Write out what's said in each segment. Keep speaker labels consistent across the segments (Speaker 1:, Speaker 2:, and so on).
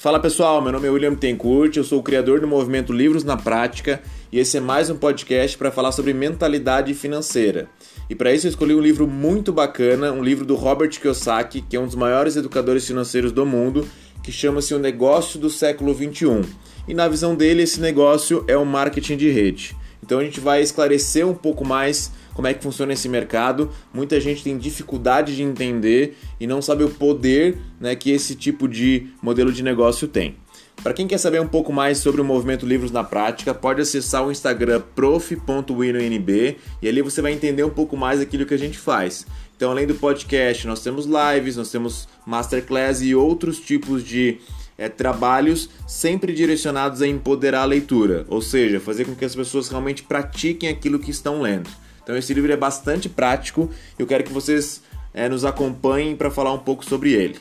Speaker 1: Fala pessoal, meu nome é William Tencourt, eu sou o criador do movimento Livros na Prática e esse é mais um podcast para falar sobre mentalidade financeira. E para isso eu escolhi um livro muito bacana, um livro do Robert Kiyosaki, que é um dos maiores educadores financeiros do mundo, que chama-se O Negócio do Século 21. E na visão dele, esse negócio é o marketing de rede. Então a gente vai esclarecer um pouco mais como é que funciona esse mercado. Muita gente tem dificuldade de entender e não sabe o poder né, que esse tipo de modelo de negócio tem. Para quem quer saber um pouco mais sobre o movimento Livros na Prática, pode acessar o Instagram prof.winonb e ali você vai entender um pouco mais daquilo que a gente faz. Então, além do podcast, nós temos lives, nós temos masterclass e outros tipos de é, trabalhos sempre direcionados a empoderar a leitura, ou seja, fazer com que as pessoas realmente pratiquem aquilo que estão lendo. Então esse livro é bastante prático e eu quero que vocês é, nos acompanhem para falar um pouco sobre ele.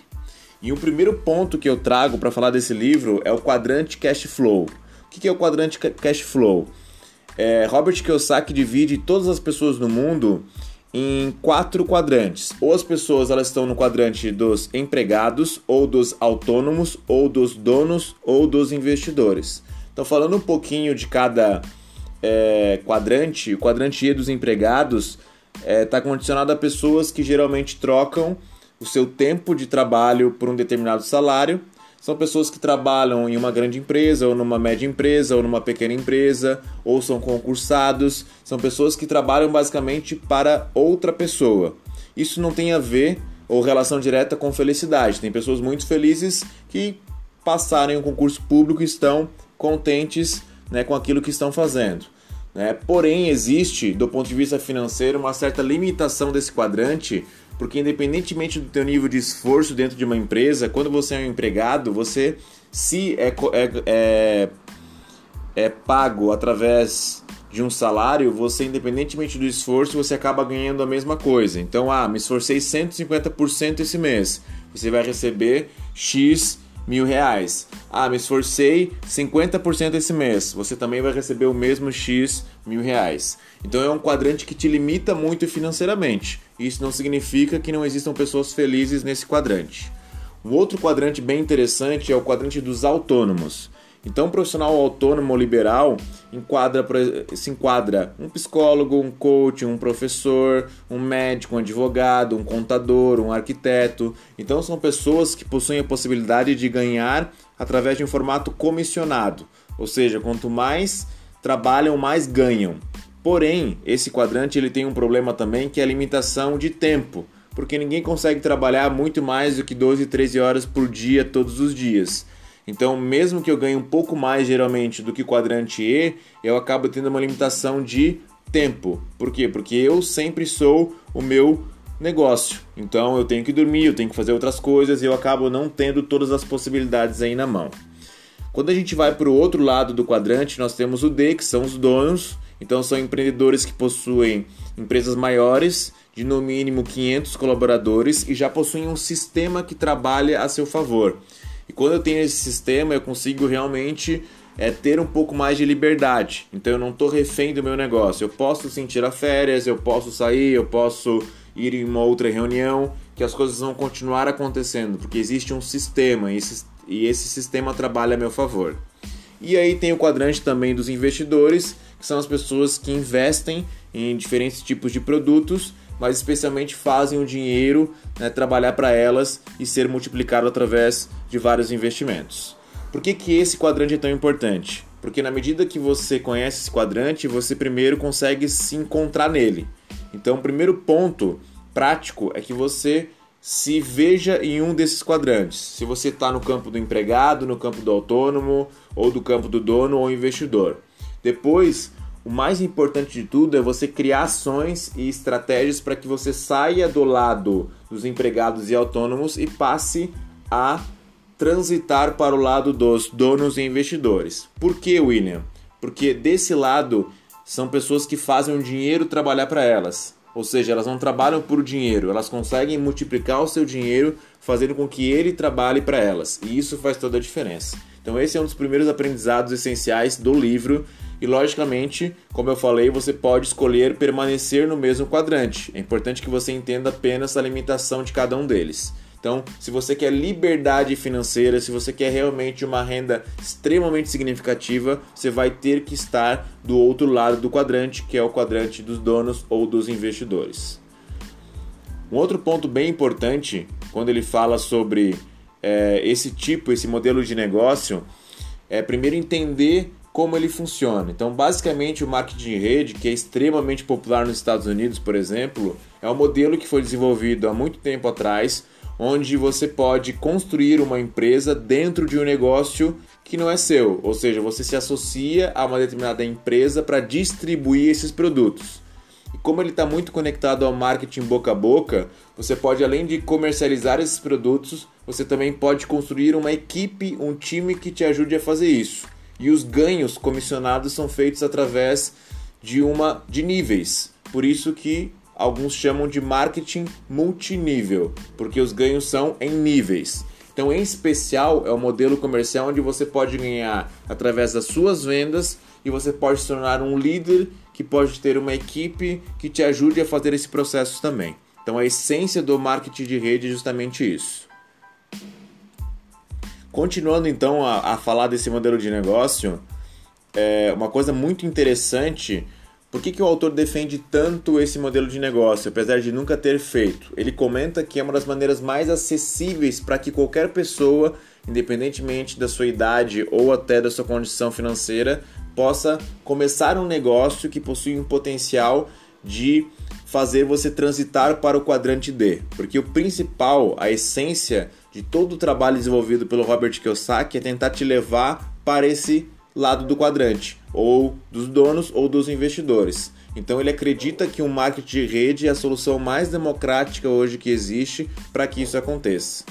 Speaker 1: E o primeiro ponto que eu trago para falar desse livro é o quadrante cash flow. O que é o quadrante cash flow? É, Robert Kiyosaki divide todas as pessoas no mundo em quatro quadrantes. Ou as pessoas elas estão no quadrante dos empregados, ou dos autônomos, ou dos donos, ou dos investidores. Então, falando um pouquinho de cada é, quadrante, o quadrante E dos empregados está é, tá condicionado a pessoas que geralmente trocam o seu tempo de trabalho por um determinado salário. São pessoas que trabalham em uma grande empresa, ou numa média empresa, ou numa pequena empresa, ou são concursados. São pessoas que trabalham basicamente para outra pessoa. Isso não tem a ver ou relação direta com felicidade. Tem pessoas muito felizes que passaram em um concurso público e estão contentes né, com aquilo que estão fazendo. Né? Porém, existe, do ponto de vista financeiro, uma certa limitação desse quadrante, porque independentemente do teu nível de esforço dentro de uma empresa, quando você é um empregado, você se é, é, é, é pago através de um salário, você independentemente do esforço, você acaba ganhando a mesma coisa. Então, ah, me esforcei 150% esse mês. Você vai receber X mil reais. Ah, me esforcei 50% esse mês. Você também vai receber o mesmo X mil reais. Então é um quadrante que te limita muito financeiramente. Isso não significa que não existam pessoas felizes nesse quadrante. Um outro quadrante bem interessante é o quadrante dos autônomos. Então, um profissional autônomo liberal enquadra, se enquadra um psicólogo, um coach, um professor, um médico, um advogado, um contador, um arquiteto. Então, são pessoas que possuem a possibilidade de ganhar através de um formato comissionado, ou seja, quanto mais trabalham, mais ganham. Porém, esse quadrante ele tem um problema também que é a limitação de tempo, porque ninguém consegue trabalhar muito mais do que 12, 13 horas por dia todos os dias. Então, mesmo que eu ganhe um pouco mais geralmente do que o quadrante E, eu acabo tendo uma limitação de tempo. Por quê? Porque eu sempre sou o meu negócio. Então, eu tenho que dormir, eu tenho que fazer outras coisas e eu acabo não tendo todas as possibilidades aí na mão. Quando a gente vai para o outro lado do quadrante, nós temos o D, que são os donos. Então, são empreendedores que possuem empresas maiores, de no mínimo 500 colaboradores e já possuem um sistema que trabalha a seu favor. E quando eu tenho esse sistema, eu consigo realmente é, ter um pouco mais de liberdade. Então eu não estou refém do meu negócio. Eu posso sim tirar férias, eu posso sair, eu posso ir em uma outra reunião, que as coisas vão continuar acontecendo, porque existe um sistema e esse, e esse sistema trabalha a meu favor. E aí tem o quadrante também dos investidores, que são as pessoas que investem em diferentes tipos de produtos mas especialmente fazem o dinheiro né, trabalhar para elas e ser multiplicado através de vários investimentos. Por que, que esse quadrante é tão importante? Porque na medida que você conhece esse quadrante, você primeiro consegue se encontrar nele. Então, o primeiro ponto prático é que você se veja em um desses quadrantes. Se você está no campo do empregado, no campo do autônomo, ou do campo do dono ou investidor. Depois, o mais importante de tudo é você criar ações e estratégias para que você saia do lado dos empregados e autônomos e passe a transitar para o lado dos donos e investidores. Por que, William? Porque desse lado são pessoas que fazem o dinheiro trabalhar para elas. Ou seja, elas não trabalham por dinheiro, elas conseguem multiplicar o seu dinheiro fazendo com que ele trabalhe para elas. E isso faz toda a diferença. Então, esse é um dos primeiros aprendizados essenciais do livro e logicamente, como eu falei, você pode escolher permanecer no mesmo quadrante. É importante que você entenda apenas a limitação de cada um deles. Então, se você quer liberdade financeira, se você quer realmente uma renda extremamente significativa, você vai ter que estar do outro lado do quadrante, que é o quadrante dos donos ou dos investidores. Um outro ponto bem importante, quando ele fala sobre é, esse tipo, esse modelo de negócio, é primeiro entender como ele funciona. Então, basicamente, o marketing de rede, que é extremamente popular nos Estados Unidos, por exemplo, é um modelo que foi desenvolvido há muito tempo atrás onde você pode construir uma empresa dentro de um negócio que não é seu, ou seja, você se associa a uma determinada empresa para distribuir esses produtos. E como ele está muito conectado ao marketing boca a boca, você pode, além de comercializar esses produtos, você também pode construir uma equipe, um time que te ajude a fazer isso. E os ganhos comissionados são feitos através de uma de níveis. Por isso que alguns chamam de marketing multinível, porque os ganhos são em níveis. Então, em especial, é o modelo comercial onde você pode ganhar através das suas vendas e você pode se tornar um líder que pode ter uma equipe que te ajude a fazer esse processo também. Então, a essência do marketing de rede é justamente isso. Continuando então a, a falar desse modelo de negócio, é uma coisa muito interessante por que, que o autor defende tanto esse modelo de negócio, apesar de nunca ter feito? Ele comenta que é uma das maneiras mais acessíveis para que qualquer pessoa, independentemente da sua idade ou até da sua condição financeira, possa começar um negócio que possui um potencial de fazer você transitar para o quadrante D. Porque o principal, a essência de todo o trabalho desenvolvido pelo Robert Kiyosaki é tentar te levar para esse lado do quadrante, ou dos donos ou dos investidores. Então ele acredita que o um marketing de rede é a solução mais democrática hoje que existe para que isso aconteça.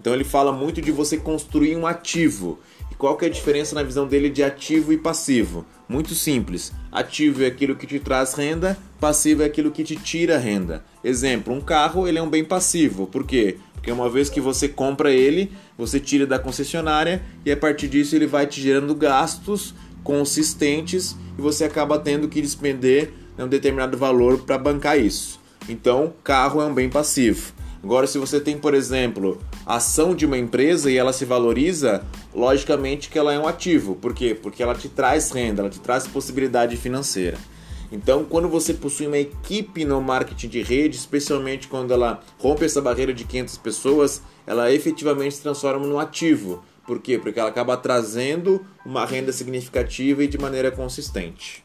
Speaker 1: Então ele fala muito de você construir um ativo. E qual que é a diferença na visão dele de ativo e passivo? Muito simples. Ativo é aquilo que te traz renda, passivo é aquilo que te tira renda. Exemplo, um carro ele é um bem passivo. Por quê? Porque uma vez que você compra ele, você tira da concessionária e a partir disso ele vai te gerando gastos consistentes e você acaba tendo que despender um determinado valor para bancar isso. Então, carro é um bem passivo. Agora, se você tem, por exemplo, ação de uma empresa e ela se valoriza, logicamente que ela é um ativo. Por quê? Porque ela te traz renda, ela te traz possibilidade financeira. Então, quando você possui uma equipe no marketing de rede, especialmente quando ela rompe essa barreira de 500 pessoas, ela efetivamente se transforma num ativo. Por quê? Porque ela acaba trazendo uma renda significativa e de maneira consistente.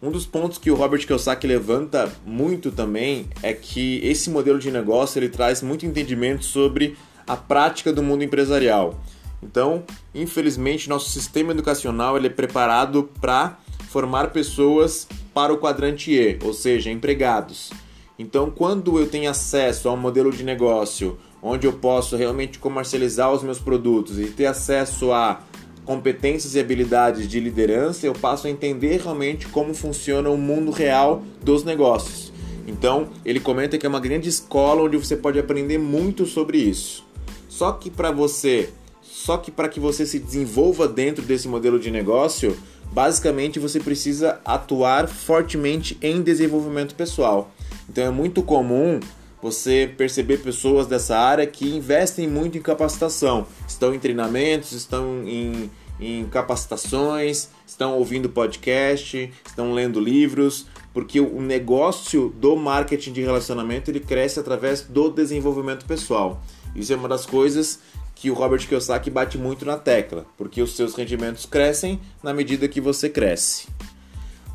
Speaker 1: Um dos pontos que o Robert Kiyosaki levanta muito também é que esse modelo de negócio ele traz muito entendimento sobre a prática do mundo empresarial. Então, infelizmente, nosso sistema educacional ele é preparado para formar pessoas para o quadrante E, ou seja, empregados. Então, quando eu tenho acesso a um modelo de negócio onde eu posso realmente comercializar os meus produtos e ter acesso a competências e habilidades de liderança, eu passo a entender realmente como funciona o mundo real dos negócios. Então, ele comenta que é uma grande escola onde você pode aprender muito sobre isso. Só que para você só que para que você se desenvolva dentro desse modelo de negócio, basicamente você precisa atuar fortemente em desenvolvimento pessoal. Então é muito comum você perceber pessoas dessa área que investem muito em capacitação, estão em treinamentos, estão em, em capacitações, estão ouvindo podcast, estão lendo livros, porque o negócio do marketing de relacionamento ele cresce através do desenvolvimento pessoal. Isso é uma das coisas que o Robert Kiyosaki bate muito na tecla, porque os seus rendimentos crescem na medida que você cresce.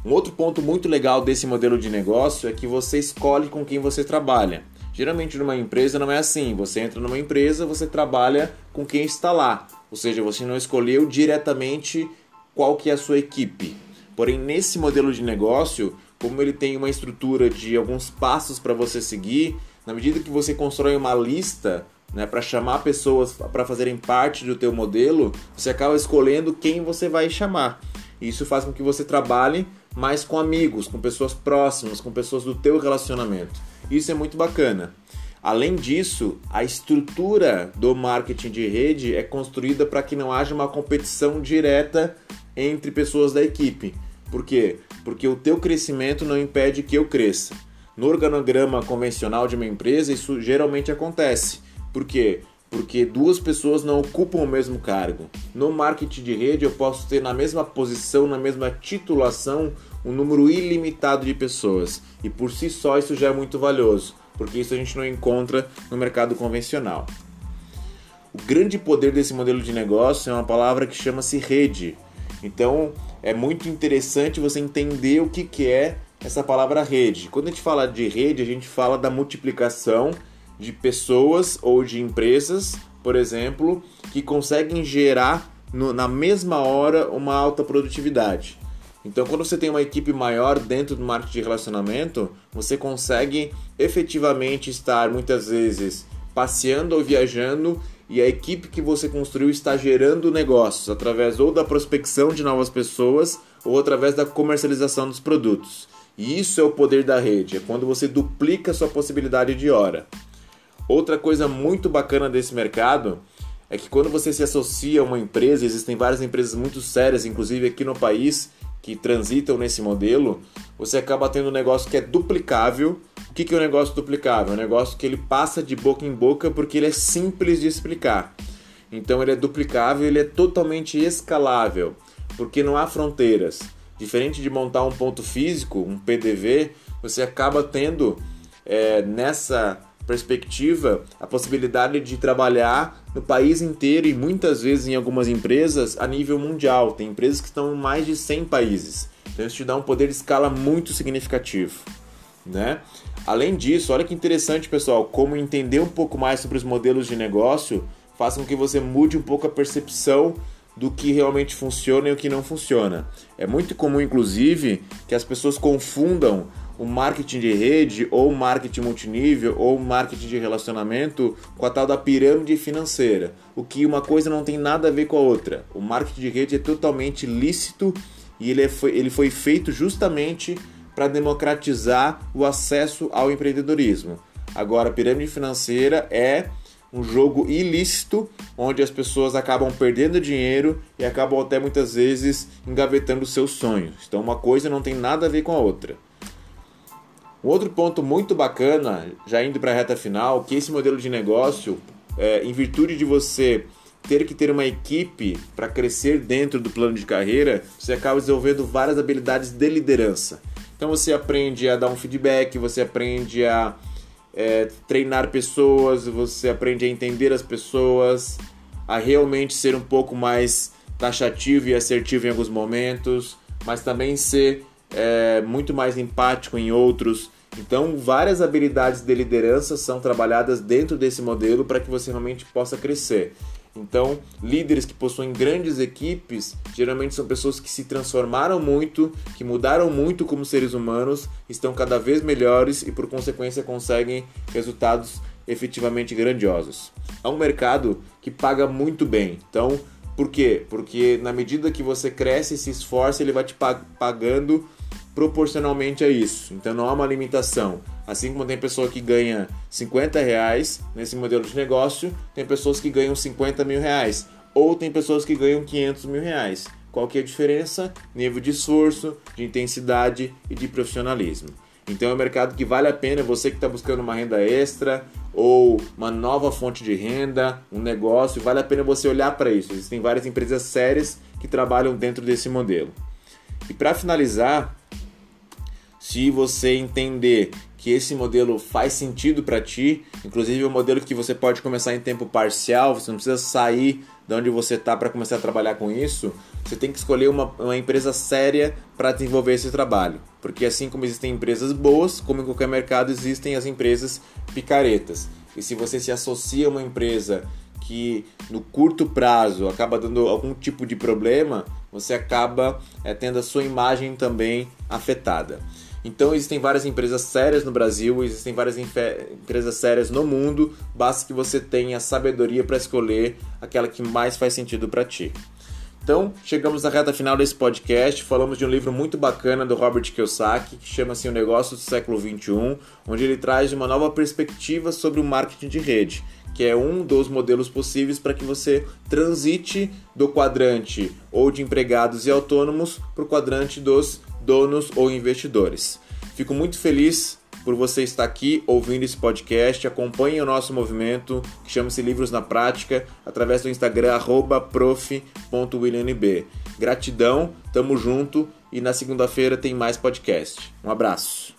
Speaker 1: Um outro ponto muito legal desse modelo de negócio é que você escolhe com quem você trabalha. Geralmente numa empresa não é assim. Você entra numa empresa, você trabalha com quem está lá. Ou seja, você não escolheu diretamente qual que é a sua equipe. Porém, nesse modelo de negócio, como ele tem uma estrutura de alguns passos para você seguir, na medida que você constrói uma lista né, para chamar pessoas para fazerem parte do teu modelo, você acaba escolhendo quem você vai chamar. Isso faz com que você trabalhe mais com amigos, com pessoas próximas, com pessoas do teu relacionamento. Isso é muito bacana. Além disso, a estrutura do marketing de rede é construída para que não haja uma competição direta entre pessoas da equipe. Por quê? Porque o teu crescimento não impede que eu cresça. No organograma convencional de uma empresa, isso geralmente acontece. Por quê? Porque duas pessoas não ocupam o mesmo cargo. No marketing de rede, eu posso ter na mesma posição, na mesma titulação, um número ilimitado de pessoas. E por si só, isso já é muito valioso, porque isso a gente não encontra no mercado convencional. O grande poder desse modelo de negócio é uma palavra que chama-se rede. Então, é muito interessante você entender o que, que é essa palavra rede. Quando a gente fala de rede, a gente fala da multiplicação de pessoas ou de empresas, por exemplo, que conseguem gerar no, na mesma hora uma alta produtividade. Então, quando você tem uma equipe maior dentro do marketing de relacionamento, você consegue efetivamente estar muitas vezes passeando ou viajando e a equipe que você construiu está gerando negócios através ou da prospecção de novas pessoas ou através da comercialização dos produtos. E isso é o poder da rede, é quando você duplica a sua possibilidade de hora. Outra coisa muito bacana desse mercado é que quando você se associa a uma empresa, existem várias empresas muito sérias, inclusive aqui no país, que transitam nesse modelo, você acaba tendo um negócio que é duplicável. O que é um negócio duplicável? É um negócio que ele passa de boca em boca porque ele é simples de explicar. Então ele é duplicável, ele é totalmente escalável, porque não há fronteiras. Diferente de montar um ponto físico, um PDV, você acaba tendo é, nessa perspectiva a possibilidade de trabalhar no país inteiro e muitas vezes em algumas empresas a nível mundial. Tem empresas que estão em mais de 100 países. Então isso te dá um poder de escala muito significativo, né? Além disso, olha que interessante, pessoal, como entender um pouco mais sobre os modelos de negócio faz com que você mude um pouco a percepção do que realmente funciona e o que não funciona. É muito comum, inclusive, que as pessoas confundam o marketing de rede, ou marketing multinível, ou marketing de relacionamento com a tal da pirâmide financeira. O que uma coisa não tem nada a ver com a outra. O marketing de rede é totalmente lícito e ele, é, foi, ele foi feito justamente para democratizar o acesso ao empreendedorismo. Agora, a pirâmide financeira é um jogo ilícito onde as pessoas acabam perdendo dinheiro e acabam até muitas vezes engavetando seus sonhos. Então, uma coisa não tem nada a ver com a outra. Um outro ponto muito bacana, já indo para a reta final, que esse modelo de negócio, é, em virtude de você ter que ter uma equipe para crescer dentro do plano de carreira, você acaba desenvolvendo várias habilidades de liderança. Então você aprende a dar um feedback, você aprende a é, treinar pessoas, você aprende a entender as pessoas, a realmente ser um pouco mais taxativo e assertivo em alguns momentos, mas também ser é, muito mais empático em outros. Então, várias habilidades de liderança são trabalhadas dentro desse modelo para que você realmente possa crescer. Então, líderes que possuem grandes equipes geralmente são pessoas que se transformaram muito, que mudaram muito como seres humanos, estão cada vez melhores e, por consequência, conseguem resultados efetivamente grandiosos. É um mercado que paga muito bem. Então, por quê? Porque na medida que você cresce e se esforça, ele vai te pagando proporcionalmente a isso. Então não há uma limitação. Assim como tem pessoa que ganha 50 reais nesse modelo de negócio, tem pessoas que ganham 50 mil reais. Ou tem pessoas que ganham 500 mil reais. Qual que é a diferença? Nível de esforço, de intensidade e de profissionalismo. Então é um mercado que vale a pena você que está buscando uma renda extra ou uma nova fonte de renda, um negócio, vale a pena você olhar para isso. Existem várias empresas sérias que trabalham dentro desse modelo. E para finalizar, se você entender que esse modelo faz sentido para ti, inclusive é um modelo que você pode começar em tempo parcial, você não precisa sair de onde você está para começar a trabalhar com isso, você tem que escolher uma, uma empresa séria para desenvolver esse trabalho. Porque assim como existem empresas boas, como em qualquer mercado existem as empresas picaretas. E se você se associa a uma empresa que no curto prazo acaba dando algum tipo de problema, você acaba é, tendo a sua imagem também afetada. Então existem várias empresas sérias no Brasil, existem várias empresas sérias no mundo, basta que você tenha sabedoria para escolher aquela que mais faz sentido para ti. Então, chegamos à reta final desse podcast. Falamos de um livro muito bacana do Robert Kiyosaki, que chama-se O Negócio do Século XXI, onde ele traz uma nova perspectiva sobre o marketing de rede, que é um dos modelos possíveis para que você transite do quadrante ou de empregados e autônomos para o quadrante dos donos ou investidores. Fico muito feliz por você estar aqui ouvindo esse podcast. Acompanhe o nosso movimento que chama-se Livros na Prática através do Instagram prof.williamb. Gratidão, tamo junto e na segunda-feira tem mais podcast. Um abraço.